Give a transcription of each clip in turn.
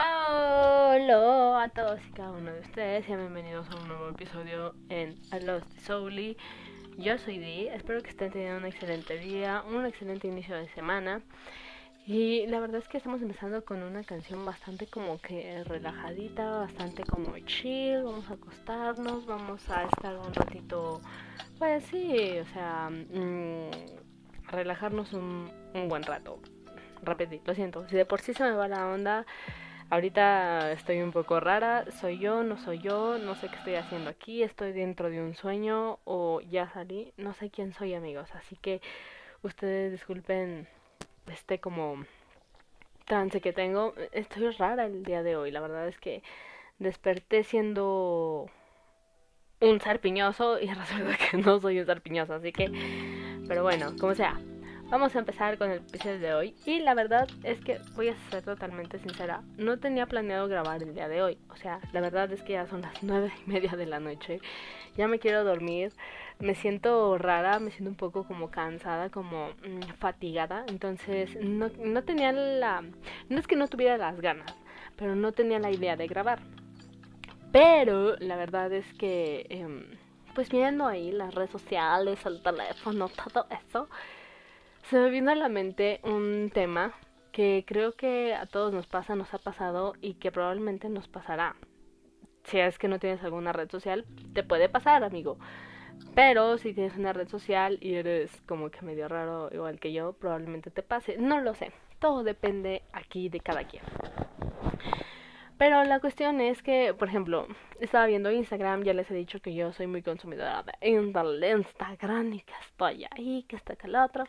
Hola a todos y cada uno de ustedes y bienvenidos a un nuevo episodio en A Lost Soully. Yo soy Dee, espero que estén teniendo un excelente día, un excelente inicio de semana. Y la verdad es que estamos empezando con una canción bastante como que relajadita, bastante como chill, vamos a acostarnos, vamos a estar un ratito, pues sí, o sea, mmm, relajarnos un, un buen rato. Repetí, lo siento, si de por sí se me va la onda, ahorita estoy un poco rara, soy yo, no soy yo, no sé qué estoy haciendo aquí, estoy dentro de un sueño o ya salí, no sé quién soy amigos, así que ustedes disculpen este como trance que tengo. Estoy rara el día de hoy. La verdad es que desperté siendo un sarpiñoso y resulta que no soy un sarpiñoso. Así que, pero bueno, como sea. Vamos a empezar con el episodio de hoy. Y la verdad es que voy a ser totalmente sincera, no tenía planeado grabar el día de hoy, o sea, la verdad es que ya son las nueve y media de la noche, ya me quiero dormir, me siento rara, me siento un poco como cansada, como mmm, fatigada, entonces no, no tenía la, no es que no tuviera las ganas, pero no tenía la idea de grabar, pero la verdad es que, eh, pues viendo ahí las redes sociales, el teléfono, todo eso, se me vino a la mente un tema que creo que a todos nos pasa, nos ha pasado y que probablemente nos pasará. Si es que no tienes alguna red social, te puede pasar, amigo. Pero si tienes una red social y eres como que medio raro igual que yo, probablemente te pase. No lo sé. Todo depende aquí de cada quien. Pero la cuestión es que, por ejemplo, estaba viendo Instagram, ya les he dicho que yo soy muy consumidora de Instagram y que estoy ahí, que está acá el otro.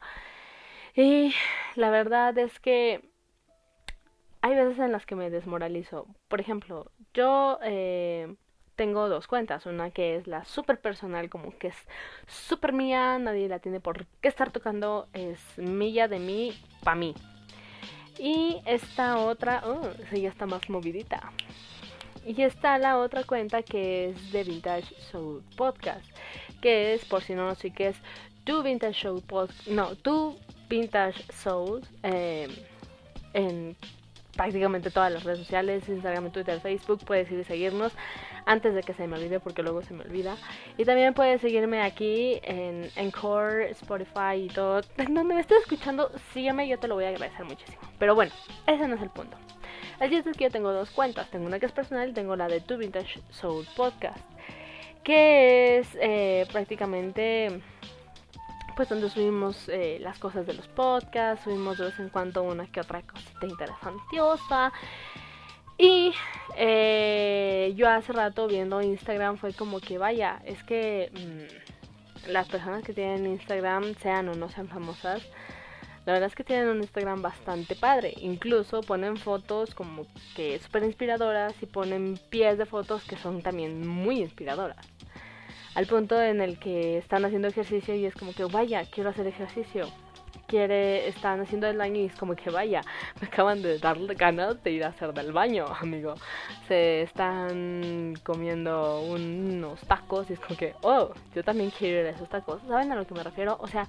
Y la verdad es que hay veces en las que me desmoralizo. Por ejemplo, yo eh, tengo dos cuentas. Una que es la super personal, como que es super mía, nadie la tiene por qué estar tocando, es mía de mí, pa' mí. Y esta otra, oh, sí, ya está más movidita. Y está la otra cuenta que es de Vintage Soul Podcast, que es, por si no lo sé qué es, tu Vintage Soul Podcast, no, tu Vintage Soul eh, en prácticamente todas las redes sociales, Instagram, Twitter, Facebook, puedes ir y seguirnos antes de que se me olvide porque luego se me olvida. Y también puedes seguirme aquí en Encore, Spotify y todo. Donde me estés escuchando, sígueme, yo te lo voy a agradecer muchísimo. Pero bueno, ese no es el punto. El es que yo tengo dos cuentas. Tengo una que es personal y tengo la de Tu Vintage Soul Podcast. Que es eh, prácticamente pues donde subimos eh, las cosas de los podcasts, subimos de vez en cuando una que otra cosita interesantiosa. Y eh, yo hace rato viendo Instagram fue como que vaya, es que mmm, las personas que tienen Instagram, sean o no sean famosas, la verdad es que tienen un Instagram bastante padre. Incluso ponen fotos como que súper inspiradoras y ponen pies de fotos que son también muy inspiradoras al punto en el que están haciendo ejercicio y es como que vaya, quiero hacer ejercicio. Quiere, están haciendo el baño y es como que vaya, me acaban de dar ganas de ir a hacer del baño, amigo. Se están comiendo unos tacos y es como que, oh, yo también quiero ir a esos tacos. ¿Saben a lo que me refiero? O sea,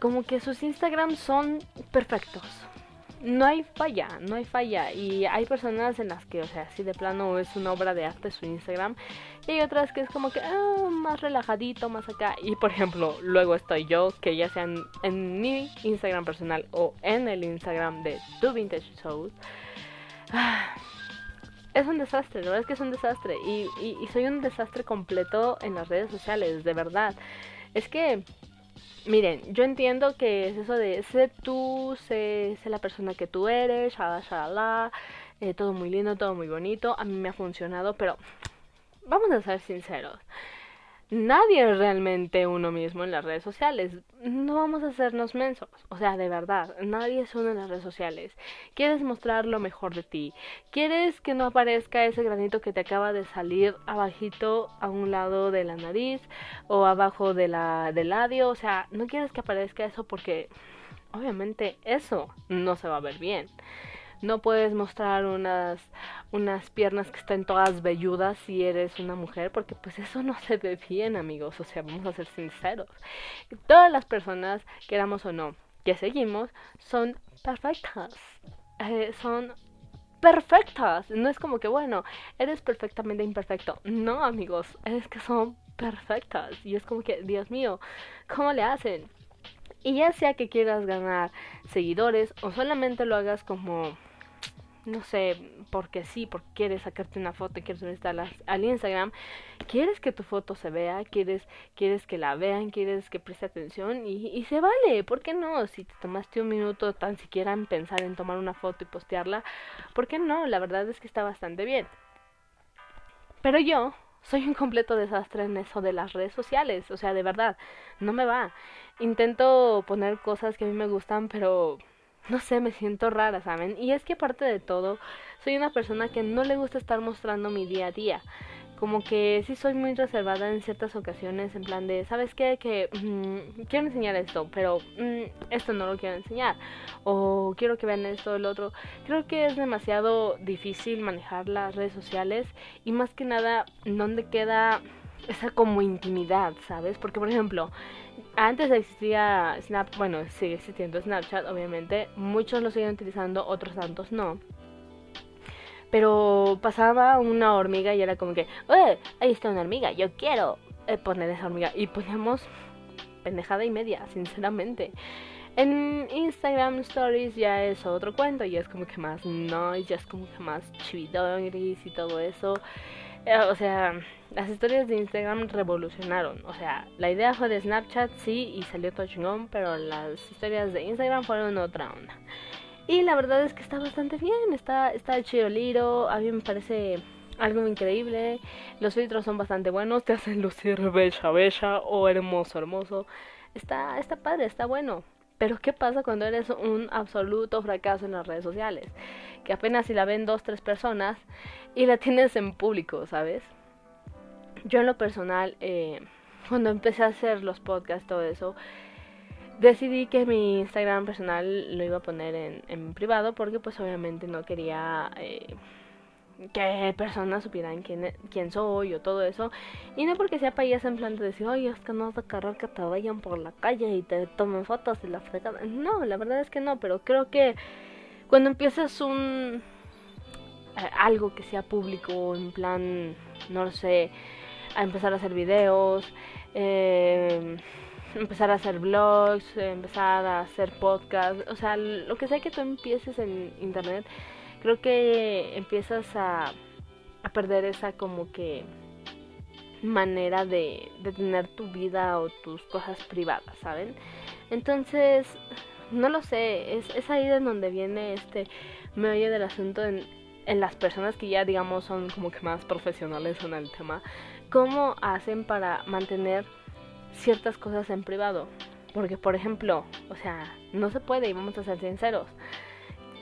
como que sus Instagrams son perfectos no hay falla, no hay falla. Y hay personas en las que, o sea, así de plano es una obra de arte su Instagram. Y hay otras que es como que ah, más relajadito, más acá. Y por ejemplo, luego estoy yo, que ya sean en mi Instagram personal o en el Instagram de Tu Vintage Shows. Ah, es un desastre, la verdad es que es un desastre. Y, y, y soy un desastre completo en las redes sociales, de verdad. Es que Miren, yo entiendo que es eso de sé tú, sé, la persona que tú eres, shalala, shalala, eh, todo muy lindo, todo muy bonito, a mí me ha funcionado, pero vamos a ser sinceros nadie es realmente uno mismo en las redes sociales. No vamos a hacernos mensos. O sea, de verdad, nadie es uno en las redes sociales. Quieres mostrar lo mejor de ti. Quieres que no aparezca ese granito que te acaba de salir abajito a un lado de la nariz o abajo de la, del labio. O sea, no quieres que aparezca eso porque obviamente eso no se va a ver bien no puedes mostrar unas unas piernas que estén todas velludas si eres una mujer porque pues eso no se ve bien amigos o sea vamos a ser sinceros todas las personas queramos o no que seguimos son perfectas eh, son perfectas. No es como que, bueno, eres perfectamente imperfecto. No, amigos, es que son perfectas. Y es como que, Dios mío, ¿cómo le hacen? Y ya sea que quieras ganar seguidores o solamente lo hagas como no sé, porque sí, porque quieres sacarte una foto y quieres subirla al Instagram, quieres que tu foto se vea, quieres, quieres que la vean, quieres que preste atención y, y se vale, ¿por qué no? Si te tomaste un minuto tan siquiera en pensar en tomar una foto y postearla, ¿por qué no? La verdad es que está bastante bien. Pero yo soy un completo desastre en eso de las redes sociales, o sea, de verdad, no me va. Intento poner cosas que a mí me gustan, pero no sé, me siento rara, ¿saben? Y es que aparte de todo, soy una persona que no le gusta estar mostrando mi día a día. Como que sí soy muy reservada en ciertas ocasiones, en plan de, ¿sabes qué? Que mm, quiero enseñar esto, pero mm, esto no lo quiero enseñar. O quiero que vean esto, el otro. Creo que es demasiado difícil manejar las redes sociales y más que nada, ¿dónde queda esa como intimidad, ¿sabes? Porque, por ejemplo, antes existía Snap, bueno, sigue existiendo Snapchat, obviamente. Muchos lo siguen utilizando, otros tantos no. Pero pasaba una hormiga y era como que, ¡eh! Ahí está una hormiga, yo quiero eh, poner esa hormiga. Y poníamos pendejada y media, sinceramente. En Instagram Stories ya es otro cuento, ya es como que más noise, ya es como que más chividonris y todo eso. Eh, o sea, las historias de Instagram revolucionaron. O sea, la idea fue de Snapchat, sí, y salió todo chingón, pero las historias de Instagram fueron otra onda. Y la verdad es que está bastante bien, está, está chido Liro, a mí me parece algo increíble. Los filtros son bastante buenos, te hacen lucir bella, bella o hermoso, hermoso. Está, está padre, está bueno. Pero ¿qué pasa cuando eres un absoluto fracaso en las redes sociales? Que apenas si la ven dos, tres personas y la tienes en público, ¿sabes? yo en lo personal, eh, cuando empecé a hacer los podcasts, todo eso, decidí que mi Instagram personal lo iba a poner en, privado porque pues obviamente no quería eh, que personas supieran quién, quién soy o todo eso. Y no porque sea payasa en plan de decir, oye, es que no vas a querer que te vayan por la calle y te tomen fotos y la fregada. No, la verdad es que no, pero creo que cuando empiezas un... Eh, algo que sea público, en plan, no lo sé, a empezar a hacer videos, eh, empezar a hacer vlogs, empezar a hacer podcasts, o sea, lo que sea que tú empieces en internet, creo que empiezas a, a perder esa como que manera de, de tener tu vida o tus cosas privadas, ¿saben? Entonces, no lo sé, es, es ahí de donde viene este meollo del asunto en, en las personas que ya digamos son como que más profesionales en el tema cómo hacen para mantener ciertas cosas en privado. Porque, por ejemplo, o sea, no se puede y vamos a ser sinceros.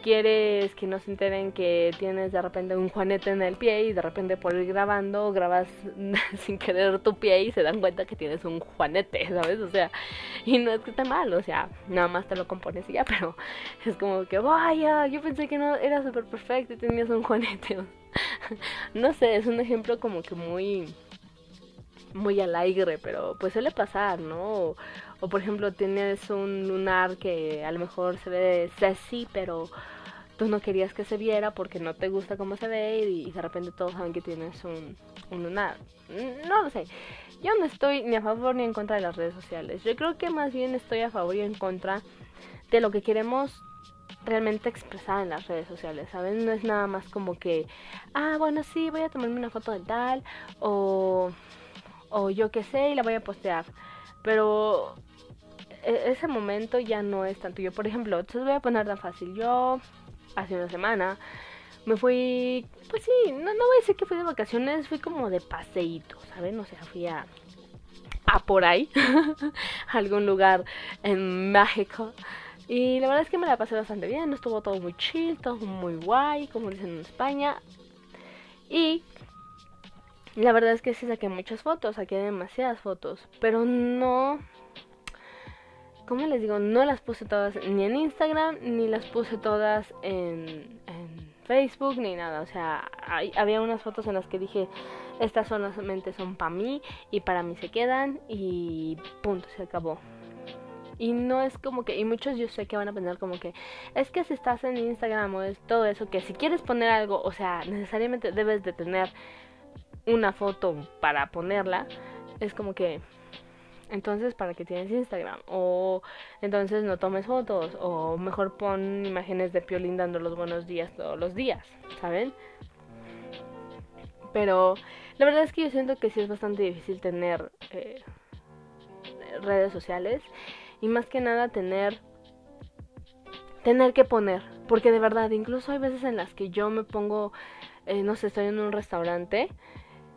Quieres que no se enteren que tienes de repente un juanete en el pie y de repente por ir grabando grabas sin querer tu pie y se dan cuenta que tienes un juanete, ¿sabes? O sea, y no es que esté mal, o sea, nada más te lo compones y ya, pero es como que, vaya, yo pensé que no era súper perfecto y tenías un juanete. no sé, es un ejemplo como que muy muy alegre, pero pues suele pasar, ¿no? Por ejemplo tienes un lunar que a lo mejor se ve sexy, pero tú no querías que se viera porque no te gusta cómo se ve y, de repente todos saben que tienes un, un lunar. Mm, no lo sé. Yo no estoy ni a favor ni en contra de las redes sociales. Yo creo que más bien estoy a favor y en contra de lo que queremos realmente expresar en las redes sociales, ¿saben? No es nada más como que, ah, bueno, sí, voy a tomarme una foto de tal, o o yo qué sé y la voy a postear. Pero ese momento ya no es tanto yo. Por ejemplo, entonces voy a poner tan fácil. Yo hace una semana me fui, pues sí, no, no voy a decir que fui de vacaciones, fui como de paseíto, ¿saben? O sea, fui a, a por ahí, a algún lugar en México. Y la verdad es que me la pasé bastante bien, estuvo todo muy chill, todo muy guay, como dicen en España. Y la verdad es que sí saqué muchas fotos, saqué demasiadas fotos, pero no... ¿Cómo les digo? No las puse todas ni en Instagram, ni las puse todas en, en Facebook, ni nada. O sea, había unas fotos en las que dije, estas solamente son para mí y para mí se quedan y punto, se acabó. Y no es como que, y muchos yo sé que van a pensar como que, es que si estás en Instagram o es todo eso, que si quieres poner algo, o sea, necesariamente debes de tener una foto para ponerla, es como que, entonces para qué tienes Instagram o entonces no tomes fotos o mejor pon imágenes de Piolín dando los buenos días todos los días, ¿saben? Pero la verdad es que yo siento que sí es bastante difícil tener eh, redes sociales y más que nada tener tener que poner porque de verdad incluso hay veces en las que yo me pongo eh, no sé estoy en un restaurante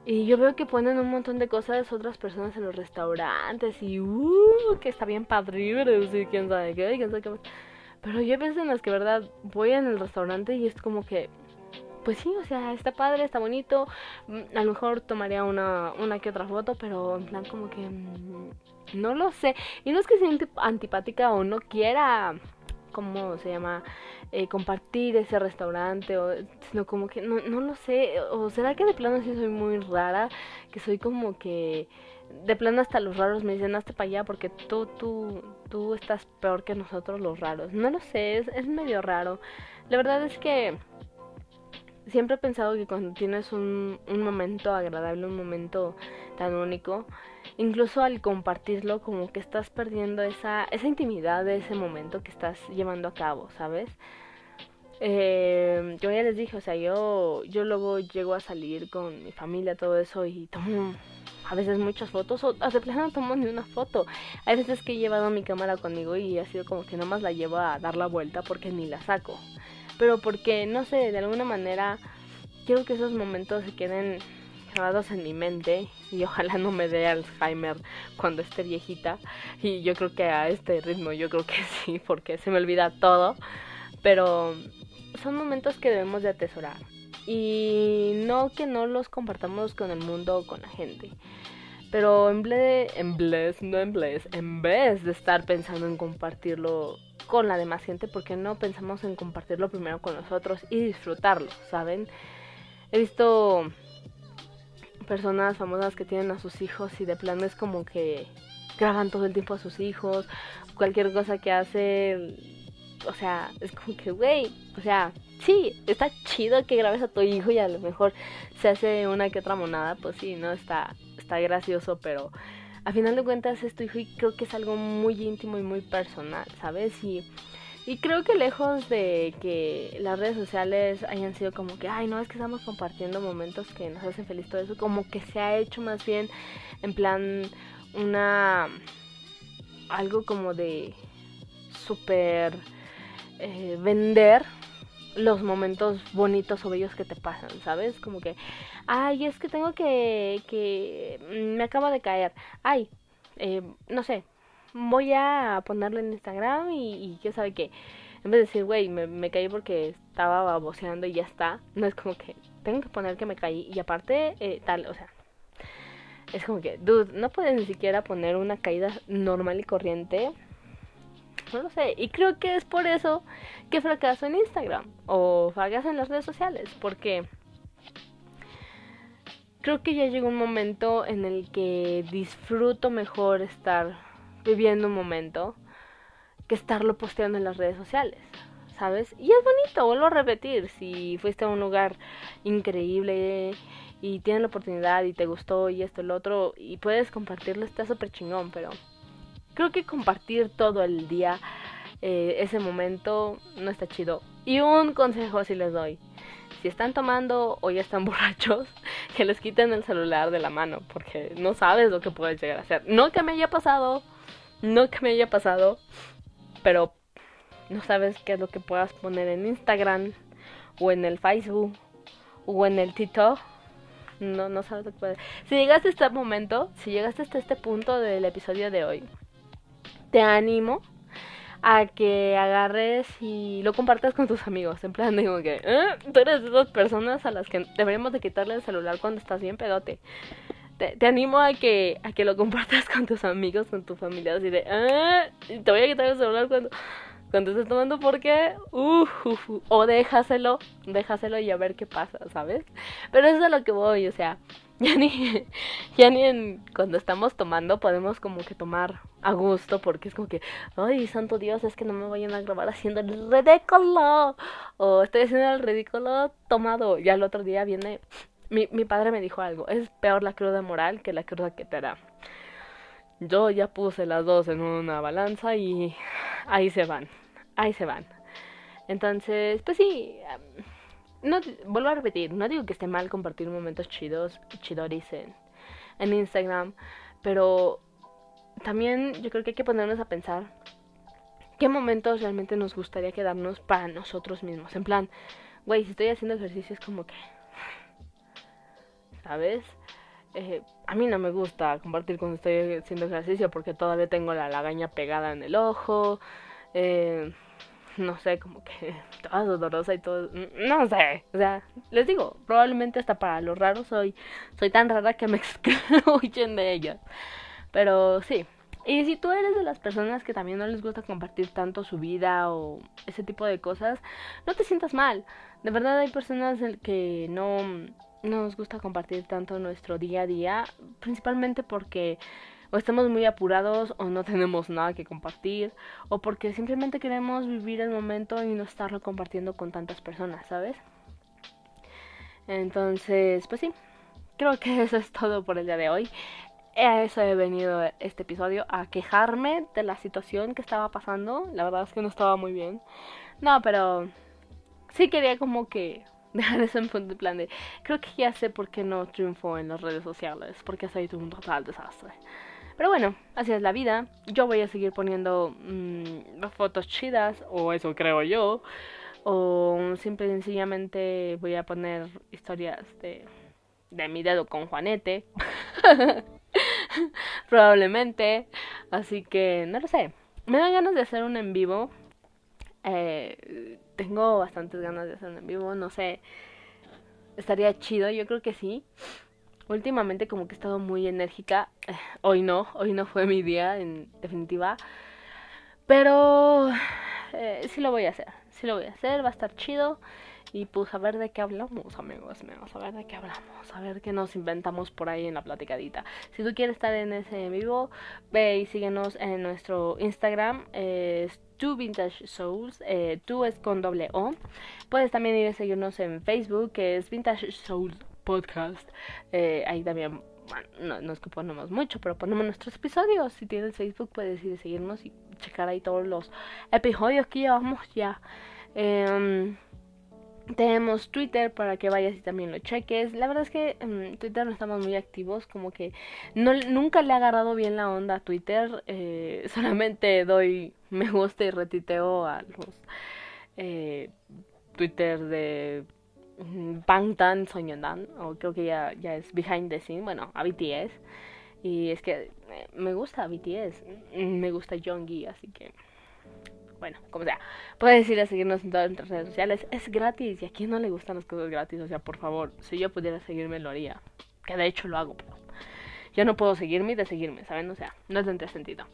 y yo veo que ponen un montón de cosas otras personas en los restaurantes y uh, que está bien padre, y quién sabe qué, quién sabe qué más. Pero yo veces en las que, verdad, voy en el restaurante y es como que, pues sí, o sea, está padre, está bonito. Mm, a lo mejor tomaría una, una que otra foto, pero en plan como que, mm, no lo sé. Y no es que sea antipática o no quiera cómo se llama, eh, compartir ese restaurante, o, sino como que, no, no lo sé, o será que de plano sí soy muy rara, que soy como que, de plano hasta los raros me dicen, hazte para allá porque tú, tú, tú estás peor que nosotros los raros. No lo sé, es, es medio raro. La verdad es que siempre he pensado que cuando tienes un, un momento agradable, un momento tan único, incluso al compartirlo como que estás perdiendo esa, esa intimidad de ese momento que estás llevando a cabo, ¿sabes? Eh, yo ya les dije, o sea, yo, yo luego llego a salir con mi familia, todo eso, y tomo a veces muchas fotos, o a veces no tomo ni una foto. Hay veces que he llevado mi cámara conmigo y ha sido como que nomás la llevo a dar la vuelta porque ni la saco. Pero porque, no sé, de alguna manera quiero que esos momentos se queden grabados en mi mente y ojalá no me dé Alzheimer cuando esté viejita y yo creo que a este ritmo yo creo que sí porque se me olvida todo pero son momentos que debemos de atesorar y no que no los compartamos con el mundo o con la gente pero en vez, en vez, no en vez, en vez de estar pensando en compartirlo con la demás gente, porque no pensamos en compartirlo primero con nosotros y disfrutarlo, ¿saben? He visto personas famosas que tienen a sus hijos y de plano es como que graban todo el tiempo a sus hijos, cualquier cosa que hace, o sea, es como que, güey, o sea, sí, está chido que grabes a tu hijo y a lo mejor se hace una que otra monada, pues sí, no está, está gracioso, pero a final de cuentas es tu hijo y creo que es algo muy íntimo y muy personal, ¿sabes? Y y creo que lejos de que las redes sociales hayan sido como que, ay, no, es que estamos compartiendo momentos que nos hacen feliz todo eso, como que se ha hecho más bien en plan una... algo como de super eh, vender los momentos bonitos o bellos que te pasan, ¿sabes? Como que, ay, es que tengo que, que me acaba de caer, ay, eh, no sé, voy a ponerlo en Instagram y, y qué sabe qué. En vez de decir, güey, me, me, caí porque estaba baboseando y ya está. No es como que tengo que poner que me caí y aparte eh, tal, o sea. Es como que, dude, no puedes ni siquiera poner una caída normal y corriente. No lo sé. Y creo que es por eso que fracaso en Instagram o fracaso en las redes sociales. Porque creo que ya llegó un momento en el que disfruto mejor estar viviendo un momento que estarlo posteando en las redes sociales, ¿sabes? Y es bonito, vuelvo a repetir, si fuiste a un lugar increíble y tienes la oportunidad y te gustó y esto lo otro y puedes compartirlo, está súper chingón, pero creo que compartir todo el día eh, ese momento no está chido. Y un consejo si les doy. Si están tomando o ya están borrachos, que les quiten el celular de la mano, porque no sabes lo que puedes llegar a hacer. No que me haya pasado, no que me haya pasado, pero no sabes qué es lo que puedas poner en Instagram o en el Facebook o en el TikTok. No, no sabes lo que puedes. Si llegaste a este momento, si llegaste hasta este punto del episodio de hoy, te animo a que agarres y lo compartas con tus amigos. En plan, digo que ¿eh? tú eres de esas personas a las que deberíamos de quitarle el celular cuando estás bien pedote te, animo a que, a que lo compartas con tus amigos, con tu familia, así de, ah, te voy a quitar el celular cuando, cuando estés tomando porque, uh, o déjaselo, déjaselo y a ver qué pasa, ¿sabes? Pero eso es a lo que voy, o sea, Ya ni, ya ni en, cuando estamos tomando podemos como que tomar a gusto porque es como que, ay, santo Dios, es que no me vayan a grabar haciendo el ridículo. O estoy haciendo el ridículo tomado. Ya el otro día viene, mi, mi padre me dijo algo, es peor la cruda moral que la cruda que te. Yo ya puse las dos en una balanza y ahí se van, ahí se van. Entonces, pues sí, no vuelvo a repetir, no digo que esté mal compartir momentos chidos, chidoris en, en Instagram, pero también yo creo que hay que ponernos a pensar qué momentos realmente nos gustaría quedarnos para nosotros mismos. En plan, güey, si estoy haciendo ejercicio es como que, ¿sabes? Eh, a mí no me gusta compartir cuando estoy haciendo ejercicio porque todavía tengo la lagaña pegada en el ojo. Eh, no sé, como que toda dolorosa y todo, no sé, o sea, les digo, probablemente hasta para los raros soy, soy tan rara que me excluyen de ellas, pero sí, y si tú eres de las personas que también no les gusta compartir tanto su vida o ese tipo de cosas, no te sientas mal, de verdad hay personas que no, no nos gusta compartir tanto nuestro día a día, principalmente porque o estamos muy apurados o no tenemos nada que compartir o porque simplemente queremos vivir el momento y no estarlo compartiendo con tantas personas, ¿sabes? Entonces, pues sí, creo que eso es todo por el día de hoy. A eso he venido este episodio, a quejarme de la situación que estaba pasando. La verdad es que no estaba muy bien. No, pero sí quería como que dejar eso en punto de plan de... Creo que ya sé por qué no triunfó en las redes sociales, porque sido un total desastre. Pero bueno, así es la vida. Yo voy a seguir poniendo mm, fotos chidas, o eso creo yo. O simple y sencillamente voy a poner historias de, de mi dedo con Juanete. Probablemente. Así que no lo sé. Me dan ganas de hacer un en vivo. Eh, tengo bastantes ganas de hacer un en vivo. No sé. Estaría chido, yo creo que sí últimamente como que he estado muy enérgica. Hoy no, hoy no fue mi día en definitiva. Pero eh, sí lo voy a hacer, sí lo voy a hacer, va a estar chido. Y pues a ver de qué hablamos, amigos, amigos, a ver de qué hablamos, a ver qué nos inventamos por ahí en la platicadita. Si tú quieres estar en ese vivo, ve y síguenos en nuestro Instagram, es Two Vintage Souls, eh, tú es con doble O. Puedes también ir a seguirnos en Facebook, que es Vintage Souls podcast. Eh, ahí también, bueno, no, no es que ponemos mucho, pero ponemos nuestros episodios. Si tienes Facebook, puedes ir a seguirnos y checar ahí todos los episodios que llevamos ya. Em, tenemos Twitter para que vayas y también lo cheques. La verdad es que en Twitter no estamos muy activos, como que no, nunca le ha agarrado bien la onda a Twitter. Eh, solamente doy me gusta y retiteo a los eh, Twitter de Bangtan Soñandan, o creo que ya, ya es Behind the Scene, bueno, a BTS. Y es que eh, me gusta BTS, me gusta Jonggi, así que bueno, como sea, puedes ir a seguirnos en todas nuestras redes sociales, es gratis y a quien no le gustan las cosas gratis, o sea, por favor, si yo pudiera seguirme lo haría, que de hecho lo hago, pero yo no puedo seguirme y de seguirme, ¿saben? O sea, no tendría sentido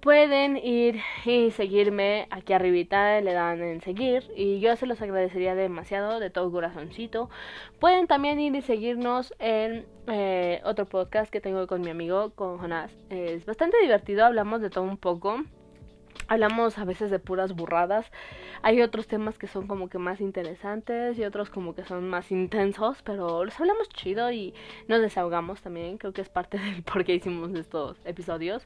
pueden ir y seguirme aquí arribita, le dan en seguir y yo se los agradecería demasiado de todo corazoncito. Pueden también ir y seguirnos en eh, otro podcast que tengo con mi amigo, con Jonás. Es bastante divertido, hablamos de todo un poco hablamos a veces de puras burradas. Hay otros temas que son como que más interesantes y otros como que son más intensos, pero los hablamos chido y nos desahogamos también. Creo que es parte del por qué hicimos estos episodios.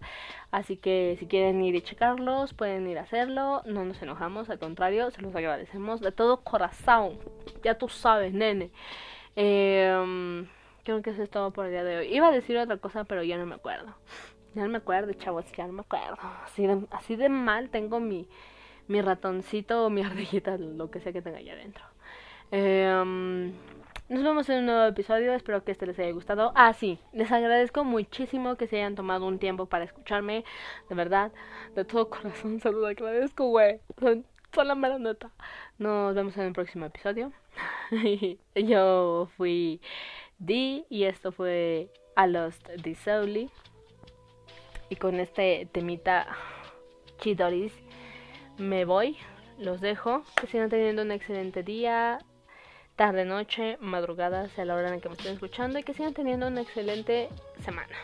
Así que si quieren ir y checarlos, pueden ir a hacerlo. No nos enojamos, al contrario, se los agradecemos de todo corazón. Ya tú sabes, nene. Eh, creo que eso es todo por el día de hoy. Iba a decir otra cosa, pero ya no me acuerdo. Ya no me acuerdo, chavos, ya no me acuerdo. Así de, así de mal tengo mi, mi ratoncito o mi ardillita, lo que sea que tenga allá adentro. Em, nos vemos en un nuevo episodio, espero que este les haya gustado. Ah, sí, les agradezco muchísimo que se hayan tomado un tiempo para escucharme, de verdad, de todo corazón se los agradezco, güey. Son, son la mera neta. Nos vemos en el próximo episodio. Yo fui Dee y esto fue A Lost the Soully. Y con este temita chidoris me voy. Los dejo. Que sigan teniendo un excelente día. tarde, noche, madrugada, sea la hora en que me estén escuchando y que sigan teniendo una excelente semana.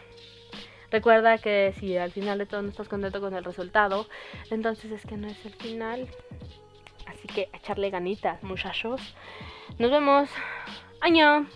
Recuerda que si al final de todo no estás contento con el resultado, entonces es que no es el final. Así que echarle ganitas, muchachos. Nos vemos. Año.